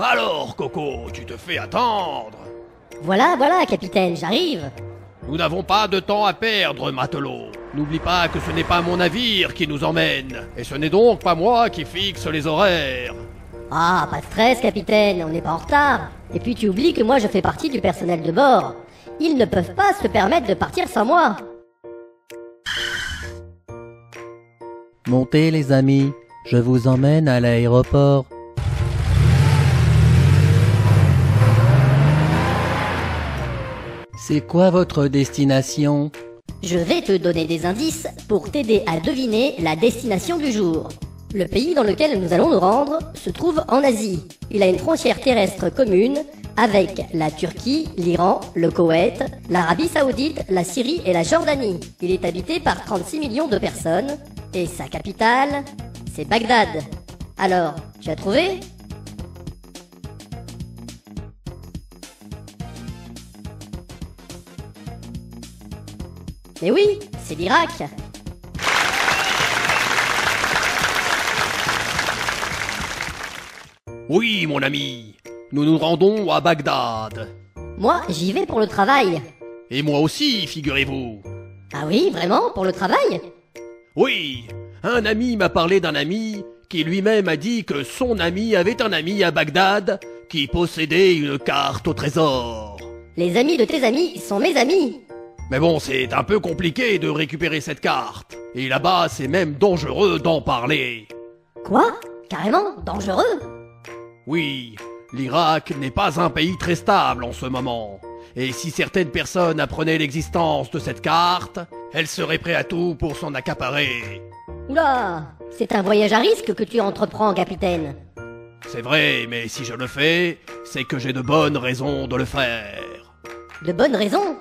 Alors, Coco, tu te fais attendre. Voilà, voilà, capitaine, j'arrive. Nous n'avons pas de temps à perdre, matelot. N'oublie pas que ce n'est pas mon navire qui nous emmène, et ce n'est donc pas moi qui fixe les horaires. Ah, pas de stress, capitaine, on n'est pas en retard. Et puis tu oublies que moi je fais partie du personnel de bord. Ils ne peuvent pas se permettre de partir sans moi. Montez les amis, je vous emmène à l'aéroport. C'est quoi votre destination? Je vais te donner des indices pour t'aider à deviner la destination du jour. Le pays dans lequel nous allons nous rendre se trouve en Asie. Il a une frontière terrestre commune avec la Turquie, l'Iran, le Koweït, l'Arabie Saoudite, la Syrie et la Jordanie. Il est habité par 36 millions de personnes et sa capitale, c'est Bagdad. Alors, tu as trouvé? Mais oui, c'est l'Irak. Oui, mon ami, nous nous rendons à Bagdad. Moi, j'y vais pour le travail. Et moi aussi, figurez-vous. Ah oui, vraiment Pour le travail? Oui, un ami m'a parlé d'un ami qui lui-même a dit que son ami avait un ami à Bagdad qui possédait une carte au trésor. Les amis de tes amis sont mes amis. Mais bon, c'est un peu compliqué de récupérer cette carte. Et là-bas, c'est même dangereux d'en parler. Quoi? Carrément Dangereux? Oui, l'Irak n'est pas un pays très stable en ce moment. Et si certaines personnes apprenaient l'existence de cette carte, elles seraient prêtes à tout pour s'en accaparer. Oula C'est un voyage à risque que tu entreprends, capitaine. C'est vrai, mais si je le fais, c'est que j'ai de bonnes raisons de le faire. De bonnes raisons?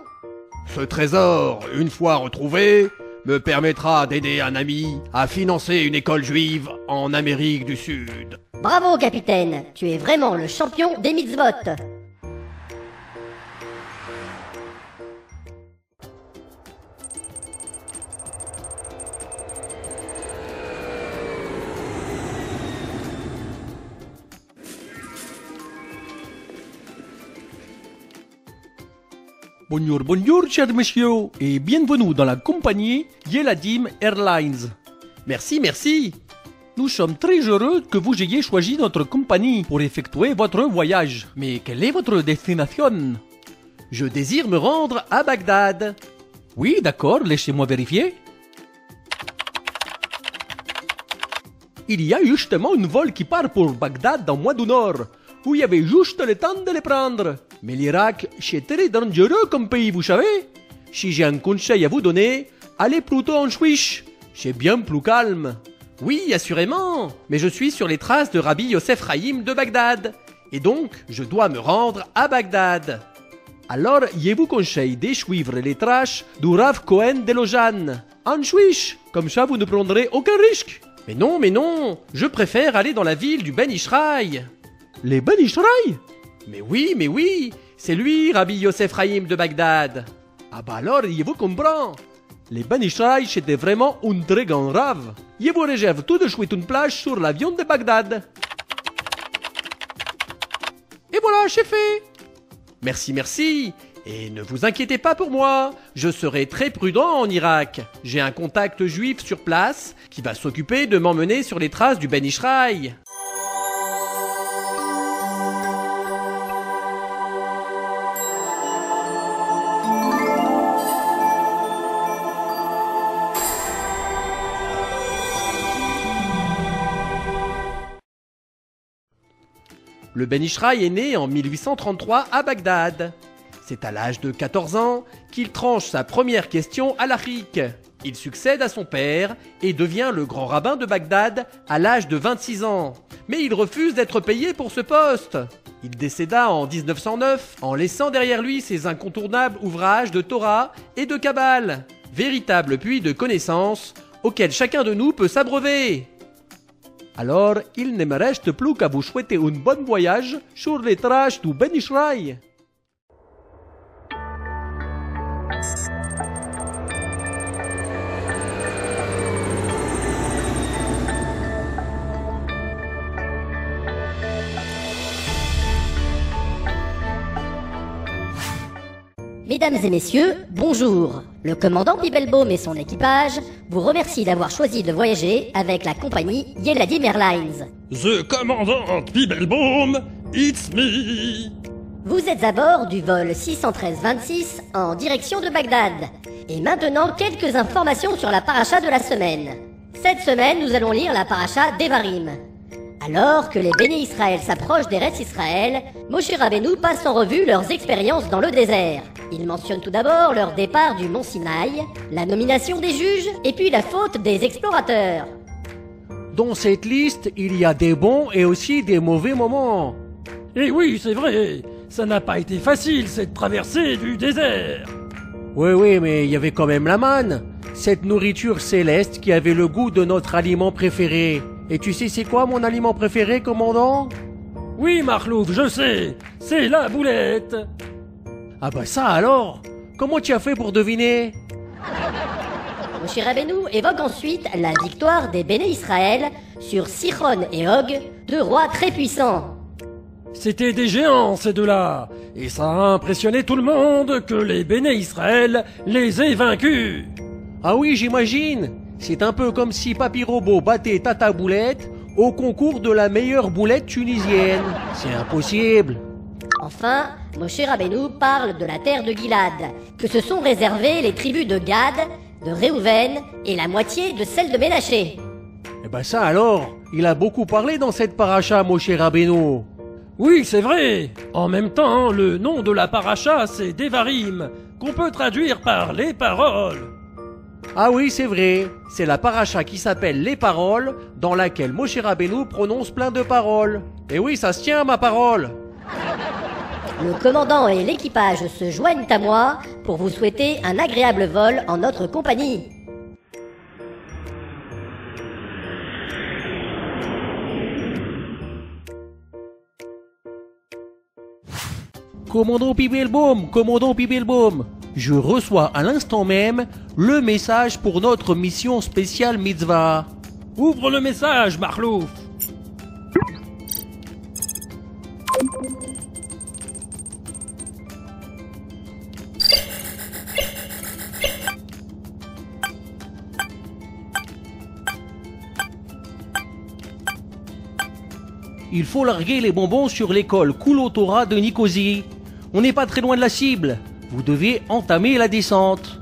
Ce trésor, une fois retrouvé, me permettra d'aider un ami à financer une école juive en Amérique du Sud. Bravo, capitaine Tu es vraiment le champion des mitzvot Bonjour, bonjour, chers messieurs, et bienvenue dans la compagnie Yeladim Airlines. Merci, merci. Nous sommes très heureux que vous ayez choisi notre compagnie pour effectuer votre voyage. Mais quelle est votre destination? Je désire me rendre à Bagdad. Oui, d'accord, laissez-moi vérifier. Il y a justement un vol qui part pour Bagdad dans mois du Nord. Vous y avez juste le temps de les prendre. Mais l'Irak, c'est très dangereux comme pays, vous savez. Si j'ai un conseil à vous donner, allez plutôt en Suisse. C'est bien plus calme. Oui, assurément. Mais je suis sur les traces de Rabbi Yosef Rahim de Bagdad. Et donc, je dois me rendre à Bagdad. Alors, je vous conseille de suivre les traces du Rav Cohen de Lausanne? En Suisse. Comme ça, vous ne prendrez aucun risque. Mais non, mais non. Je préfère aller dans la ville du Ben Ishraï. Les Ben Ishraï Mais oui, mais oui. C'est lui, Rabbi Yosef Rahim de Bagdad. Ah bah alors, je vous comprends? Les Ishraï, c'était vraiment un très grand rave. Je vous réserve tout de suite une plage sur l'avion de Bagdad. Et voilà, c'est fait. Merci, merci. Et ne vous inquiétez pas pour moi, je serai très prudent en Irak. J'ai un contact juif sur place qui va s'occuper de m'emmener sur les traces du Ben Ishraï. Le Ben Ishraï est né en 1833 à Bagdad. C'est à l'âge de 14 ans qu'il tranche sa première question à l'Afrique. Il succède à son père et devient le grand rabbin de Bagdad à l'âge de 26 ans. Mais il refuse d'être payé pour ce poste. Il décéda en 1909 en laissant derrière lui ses incontournables ouvrages de Torah et de Kabbale, véritable puits de connaissances auquel chacun de nous peut s'abreuver. Alors, il ne me reste plus qu'à vous souhaiter un bon voyage sur les traces du Ben Mesdames et messieurs, bonjour. Le commandant Bibelbaum et son équipage vous remercient d'avoir choisi de voyager avec la compagnie Yeladim Airlines. The commandant Bibelbaum, it's me. Vous êtes à bord du vol 613-26 en direction de Bagdad. Et maintenant, quelques informations sur la paracha de la semaine. Cette semaine, nous allons lire la paracha d'Evarim. Alors que les bénis Israël s'approchent des restes Israël, Moshe Rabbeinu passe en revue leurs expériences dans le désert. Il mentionne tout d'abord leur départ du mont Sinaï, la nomination des juges et puis la faute des explorateurs. Dans cette liste, il y a des bons et aussi des mauvais moments. Eh oui, c'est vrai, ça n'a pas été facile cette traversée du désert. Oui, oui, mais il y avait quand même la manne. Cette nourriture céleste qui avait le goût de notre aliment préféré. Et tu sais c'est quoi mon aliment préféré, commandant Oui, Marlouf, je sais, c'est la boulette. Ah bah ça alors Comment tu as fait pour deviner Moshe Rabbeinu évoque ensuite la victoire des bénis Israël sur Sichon et Og, deux rois très puissants. C'était des géants, ces deux-là, et ça a impressionné tout le monde que les béné Israël les aient vaincus. Ah oui, j'imagine C'est un peu comme si Papy Robot battait Tata Boulette au concours de la meilleure boulette tunisienne. C'est impossible Enfin, Moshe Rabbeinu parle de la terre de Gilad, que se sont réservées les tribus de Gad, de Réhouven et la moitié de celle de Ménaché. Eh ben ça alors, il a beaucoup parlé dans cette paracha, Moshe Rabbeinu. Oui, c'est vrai. En même temps, le nom de la paracha, c'est Devarim, qu'on peut traduire par les paroles. Ah oui, c'est vrai, c'est la paracha qui s'appelle Les Paroles, dans laquelle Moshe Rabbeinu prononce plein de paroles. Et oui, ça se tient, ma parole Le commandant et l'équipage se joignent à moi pour vous souhaiter un agréable vol en notre compagnie. Commandant Pibelbaum, commandant Pibelbaum, je reçois à l'instant même le message pour notre mission spéciale mitzvah. Ouvre le message, Marlouf. Il faut larguer les bonbons sur l'école Koulotora de Nicosie. On n'est pas très loin de la cible. Vous devez entamer la descente.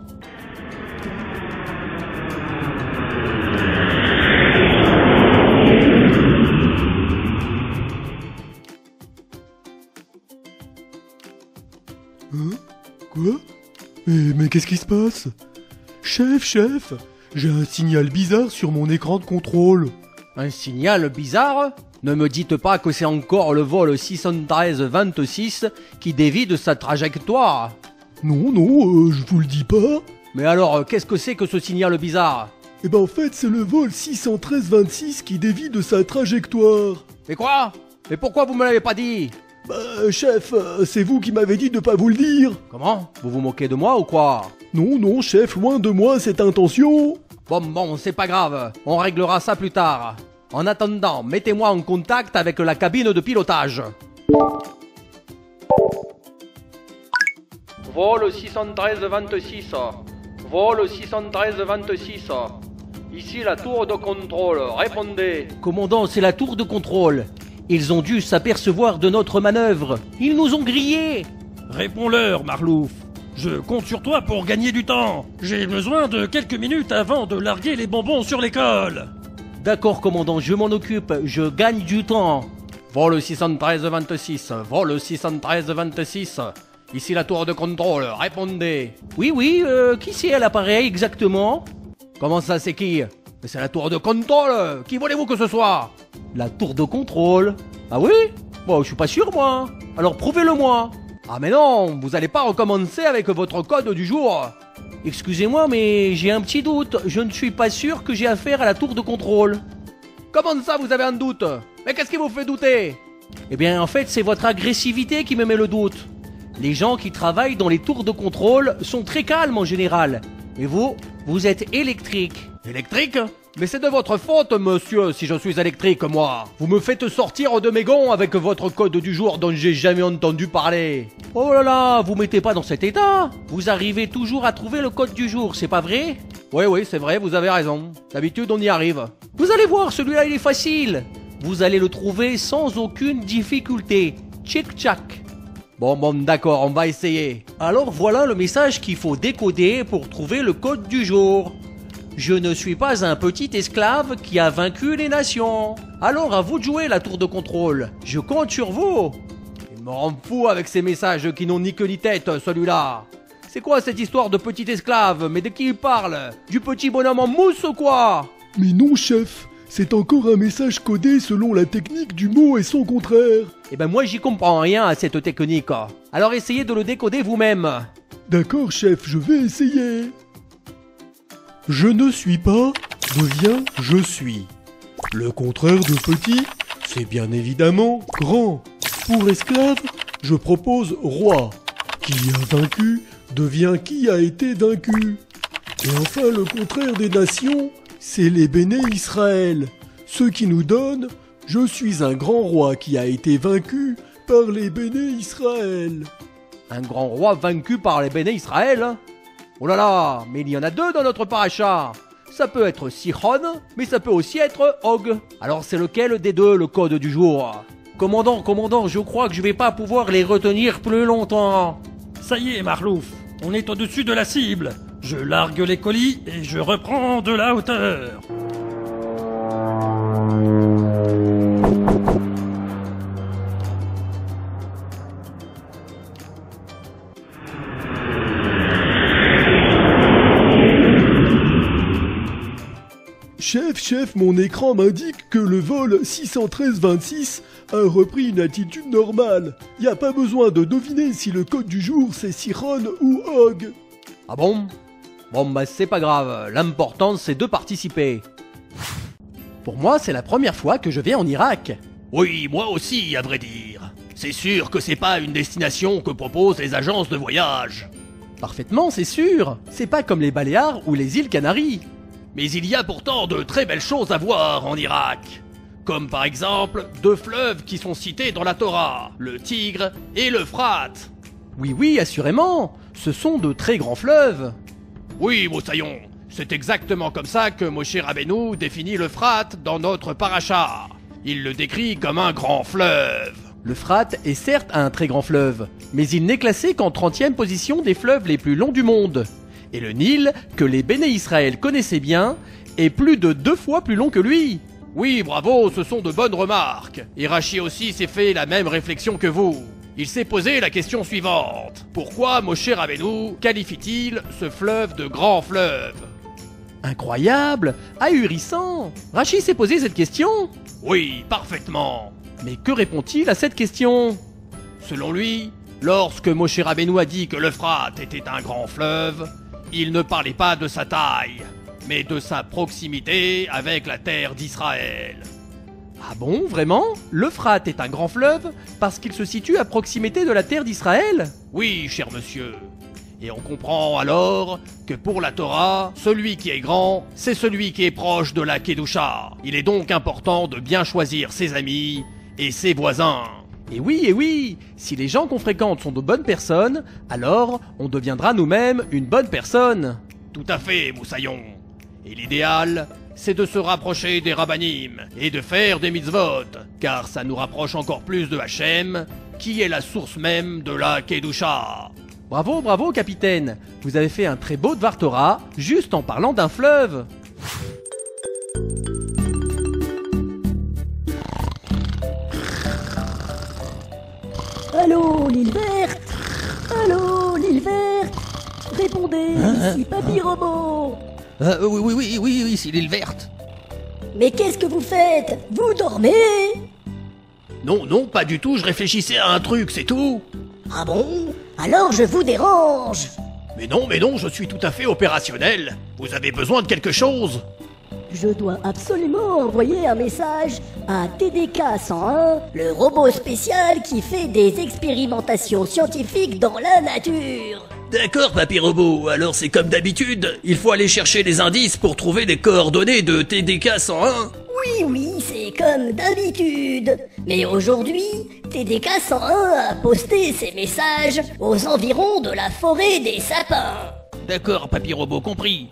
Quoi? Mais, mais qu'est-ce qui se passe? Chef, chef, j'ai un signal bizarre sur mon écran de contrôle. Un signal bizarre? Ne me dites pas que c'est encore le vol 613-26 qui dévie de sa trajectoire. Non, non, euh, je vous le dis pas. Mais alors, euh, qu'est-ce que c'est que ce signal bizarre? Eh ben en fait, c'est le vol 613-26 qui dévie de sa trajectoire. Mais quoi? Mais pourquoi vous me l'avez pas dit? Bah, chef, euh, c'est vous qui m'avez dit de pas vous le dire. Comment? Vous vous moquez de moi ou quoi? Non, non, chef, loin de moi cette intention. Bon, bon, c'est pas grave, on réglera ça plus tard. En attendant, mettez-moi en contact avec la cabine de pilotage. Vol 613-26. Vol 613-26. Ici la tour de contrôle, répondez. Commandant, c'est la tour de contrôle. Ils ont dû s'apercevoir de notre manœuvre. Ils nous ont grillés. Réponds-leur, Marlouf. Je compte sur toi pour gagner du temps. J'ai besoin de quelques minutes avant de larguer les bonbons sur l'école. D'accord, commandant, je m'en occupe. Je gagne du temps. Vol 613-26. Vol 613-26. Ici la tour de contrôle, répondez. Oui, oui, euh, qui c'est à l'appareil exactement? Comment ça, c'est qui? C'est la tour de contrôle Qui voulez-vous que ce soit? La tour de contrôle Ah oui? Bon, je suis pas sûr, moi. Alors prouvez-le-moi. Ah mais non, vous allez pas recommencer avec votre code du jour. Excusez-moi, mais j'ai un petit doute. Je ne suis pas sûr que j'ai affaire à la tour de contrôle. Comment ça, vous avez un doute? Mais qu'est-ce qui vous fait douter? Eh bien, en fait, c'est votre agressivité qui me met le doute. Les gens qui travaillent dans les tours de contrôle sont très calmes en général. Et vous, vous êtes électrique. Électrique? Mais c'est de votre faute, monsieur, si je suis électrique, moi. Vous me faites sortir de mes gonds avec votre code du jour dont j'ai jamais entendu parler. Oh là là, vous mettez pas dans cet état Vous arrivez toujours à trouver le code du jour, c'est pas vrai? Oui, oui, c'est vrai, vous avez raison. D'habitude, on y arrive. Vous allez voir, celui-là, il est facile. Vous allez le trouver sans aucune difficulté. Tchic-tchac. Bon, bon, d'accord, on va essayer. Alors voilà le message qu'il faut décoder pour trouver le code du jour. Je ne suis pas un petit esclave qui a vaincu les nations. Alors à vous de jouer la tour de contrôle. Je compte sur vous. Il me rend fou avec ces messages qui n'ont ni queue ni tête, celui-là. C'est quoi cette histoire de petit esclave? Mais de qui il parle? Du petit bonhomme en mousse ou quoi? Mais non, chef, c'est encore un message codé selon la technique du mot et son contraire. Eh ben moi j'y comprends rien à cette technique. Alors essayez de le décoder vous-même. D'accord, chef, je vais essayer. Je ne suis pas devient je suis. Le contraire de petit, c'est bien évidemment grand. Pour esclave, je propose roi. Qui a vaincu devient qui a été vaincu. Et enfin, le contraire des nations, c'est les béné Israël. Ce qui nous donne Je suis un grand roi qui a été vaincu par les béné Israël. Un grand roi vaincu par les béné Israël Oh là là, mais il y en a deux dans notre paracha. Ça peut être Sichon, mais ça peut aussi être Og. Alors c'est lequel des deux le code du jour? Commandant, commandant, je crois que je vais pas pouvoir les retenir plus longtemps. Ça y est, Marlouf, on est au-dessus de la cible. Je largue les colis et je reprends de la hauteur. Chef, chef, mon écran m'indique que le vol 613-26 a repris une attitude normale. Y a pas besoin de deviner si le code du jour c'est Siron ou Og. Ah bon? Bon bah c'est pas grave, l'important c'est de participer. Pour moi c'est la première fois que je vais en Irak. Oui, moi aussi, à vrai dire. C'est sûr que c'est pas une destination que proposent les agences de voyage. Parfaitement, c'est sûr. C'est pas comme les Baléares ou les îles Canaries. Mais il y a pourtant de très belles choses à voir en Irak. Comme par exemple deux fleuves qui sont cités dans la Torah, le Tigre et l'Euphrate. Oui, oui, assurément. Ce sont de très grands fleuves. Oui, Moussaillon, c'est exactement comme ça que Moshe Rabbeinu définit l'Euphrate dans notre paracha. Il le décrit comme un grand fleuve. L'Euphrate est certes un très grand fleuve, mais il n'est classé qu'en 30e position des fleuves les plus longs du monde. Et le Nil, que les Béné Israël connaissaient bien, est plus de deux fois plus long que lui. Oui, bravo, ce sont de bonnes remarques. Et Rachi aussi s'est fait la même réflexion que vous. Il s'est posé la question suivante. Pourquoi Moshe Rabbeinu qualifie-t-il ce fleuve de grand fleuve? Incroyable Ahurissant Rachid s'est posé cette question Oui, parfaitement. Mais que répond-il à cette question? Selon lui, lorsque Moshe Rabbeinu a dit que l'Euphrate était un grand fleuve, il ne parlait pas de sa taille, mais de sa proximité avec la terre d'Israël. Ah bon, vraiment? L'Euphrate est un grand fleuve parce qu'il se situe à proximité de la terre d'Israël? Oui, cher monsieur. Et on comprend alors que pour la Torah, celui qui est grand, c'est celui qui est proche de la Kedusha. Il est donc important de bien choisir ses amis et ses voisins. Et oui, et oui, si les gens qu'on fréquente sont de bonnes personnes, alors on deviendra nous-mêmes une bonne personne. Tout à fait, Moussaillon. Et l'idéal, c'est de se rapprocher des rabbinim et de faire des mitzvot, car ça nous rapproche encore plus de Hachem, qui est la source même de la Kedusha. Bravo, bravo, capitaine. Vous avez fait un très beau Dvar Torah, juste en parlant d'un fleuve. Allô, l'île verte. Allô, l'île verte. Répondez, ici Papy Robot Euh, oui, oui, oui, oui, oui, c'est l'île verte. Mais qu'est-ce que vous faites? Vous dormez? Non, non, pas du tout, je réfléchissais à un truc, c'est tout. Ah bon? Alors je vous dérange. Mais non, mais non, je suis tout à fait opérationnel. Vous avez besoin de quelque chose Je dois absolument envoyer un message à TDK 101, le robot spécial qui fait des expérimentations scientifiques dans la nature. D'accord, papy robot. Alors c'est comme d'habitude. Il faut aller chercher les indices pour trouver les coordonnées de TDK 101. Oui, oui, c'est comme d'habitude. Mais aujourd'hui, TDK 101 a posté ses messages aux environs de la forêt des sapins. D'accord, papy robot, compris.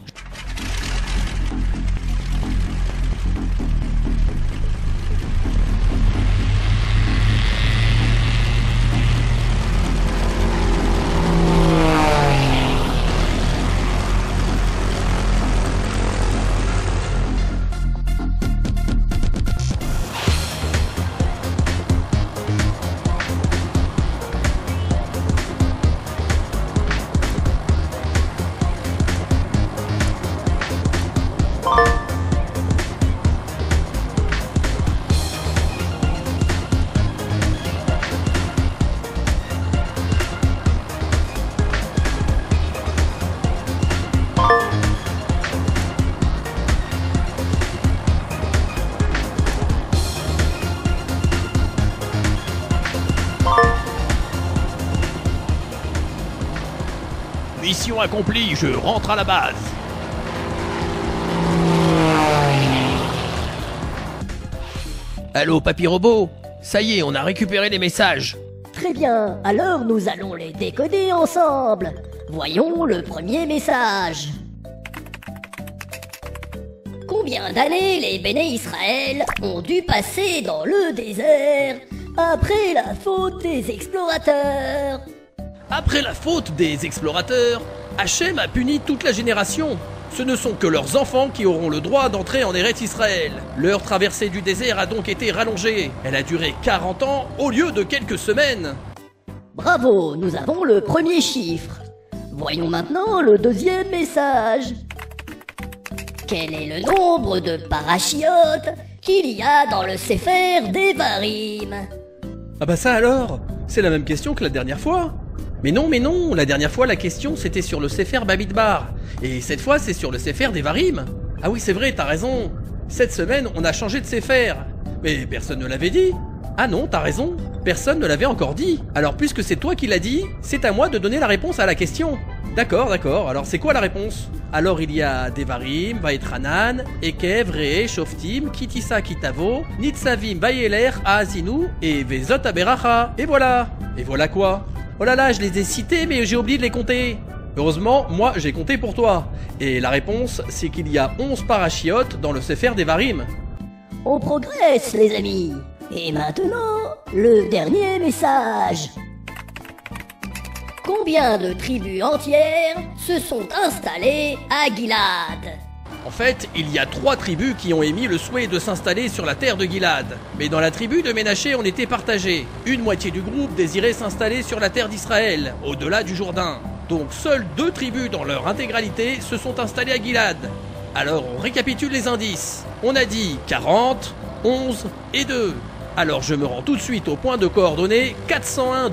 Mission accomplie, je rentre à la base. Allô, papy robot? Ça y est, on a récupéré les messages. Très bien, alors nous allons les décoder ensemble. Voyons le premier message. Combien d'années les béné Israël ont dû passer dans le désert après la faute des explorateurs? Après la faute des explorateurs, Hachem a puni toute la génération. Ce ne sont que leurs enfants qui auront le droit d'entrer en Eretz Israël. Leur traversée du désert a donc été rallongée. Elle a duré 40 ans au lieu de quelques semaines. Bravo, nous avons le premier chiffre. Voyons maintenant le deuxième message. Quel est le nombre de parachiotes qu'il y a dans le Sefer d'Evarim Ah bah ça alors C'est la même question que la dernière fois Mais non, mais non, la dernière fois la question c'était sur le Sefer Babidbar. Et cette fois c'est sur le Sefer d'Evarim. Ah oui c'est vrai, t'as raison. Cette semaine on a changé de Sefer. Mais personne ne l'avait dit. Ah non, t'as raison. Personne ne l'avait encore dit. Alors puisque c'est toi qui l'as dit, c'est à moi de donner la réponse à la question. D'accord, d'accord. Alors c'est quoi la réponse? Alors il y a Devarim, Vaetranan, Ekev, Re, Shoftim, Kitissa, Kitavo, Nitzavim, Vayeler, Aazinu et Vezot Aberacha. Et voilà. Et voilà quoi? Oh là là, je les ai cités mais j'ai oublié de les compter. Heureusement, moi j'ai compté pour toi. Et la réponse, c'est qu'il y a 11 parachiotes dans le Sefer Devarim. On progresse, les amis. Et maintenant, le dernier message. Combien de tribus entières se sont installées à Gilad? En fait, il y a trois tribus qui ont émis le souhait de s'installer sur la terre de Gilad. Mais dans la tribu de Ménaché, on était partagés. Une moitié du groupe désirait s'installer sur la terre d'Israël, au-delà du Jourdain. Donc seules deux tribus dans leur intégralité se sont installées à Gilad. Alors on récapitule les indices. On a dit 40, 11 et 2. Alors je me rends tout de suite au point de coordonnées 401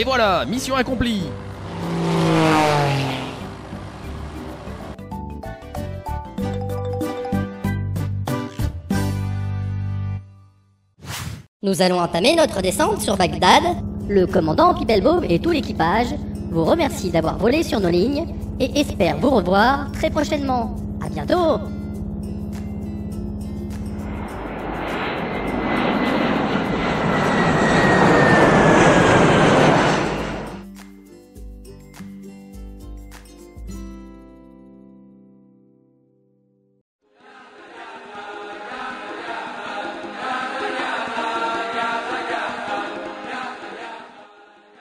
Et voilà, mission accomplie. Nous allons entamer notre descente sur Bagdad. Le commandant Pipelbaum et tout l'équipage vous remercient d'avoir volé sur nos lignes et espèrent vous revoir très prochainement. À bientôt